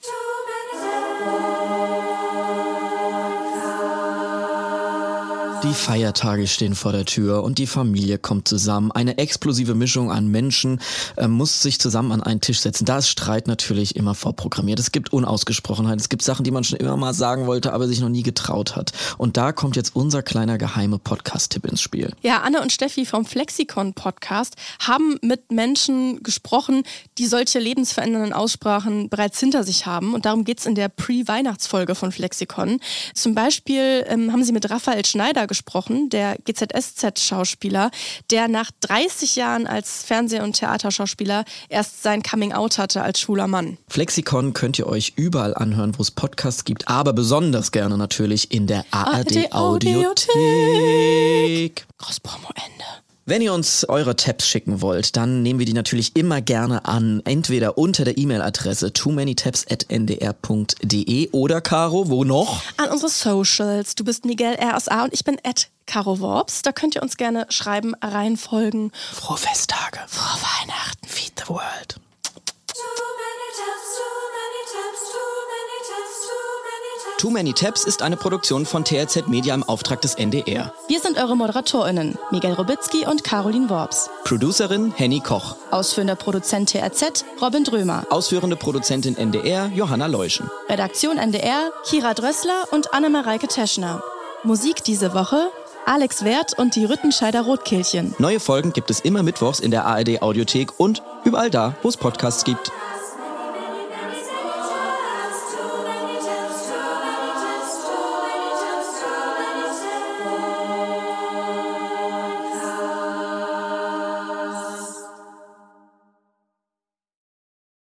Die Feiertage stehen vor der Tür und die Familie kommt zusammen. Eine explosive Mischung an Menschen äh, muss sich zusammen an einen Tisch setzen. Da ist Streit natürlich immer vorprogrammiert. Es gibt Unausgesprochenheit. Es gibt Sachen, die man schon immer mal sagen wollte, aber sich noch nie getraut hat. Und da kommt jetzt unser kleiner geheime Podcast-Tipp ins Spiel. Ja, Anne und Steffi vom Flexikon Podcast haben mit Menschen gesprochen, die solche lebensverändernden Aussprachen bereits hinter sich haben. Und darum geht's in der Pre-Weihnachtsfolge von Flexikon. Zum Beispiel ähm, haben sie mit Raphael Schneider gesprochen, der GZSZ-Schauspieler, der nach 30 Jahren als Fernseh- und Theaterschauspieler erst sein Coming-out hatte als schwuler Mann. Flexikon könnt ihr euch überall anhören, wo es Podcasts gibt, aber besonders gerne natürlich in der ARD Audiothek. Wenn ihr uns eure Tabs schicken wollt, dann nehmen wir die natürlich immer gerne an. Entweder unter der E-Mail-Adresse too many tabs@ndr.de oder Caro, wo noch? An unsere Socials. Du bist Miguel RSA und ich bin Ed Caro Worps. Da könnt ihr uns gerne schreiben, reinfolgen. Frohe Festtage. Frohe Weihnachten. Feed the world. Too Many Tabs ist eine Produktion von TRZ Media im Auftrag des NDR. Wir sind eure ModeratorInnen, Miguel Robitzky und Caroline Worps. Producerin Henny Koch. Ausführender Produzent TRZ, Robin Drömer. Ausführende Produzentin NDR Johanna Leuschen. Redaktion NDR, Kira Drössler und Annemareike Teschner. Musik diese Woche, Alex Wert und die Rüttenscheider Rotkehlchen. Neue Folgen gibt es immer mittwochs in der ARD Audiothek und überall da, wo es Podcasts gibt.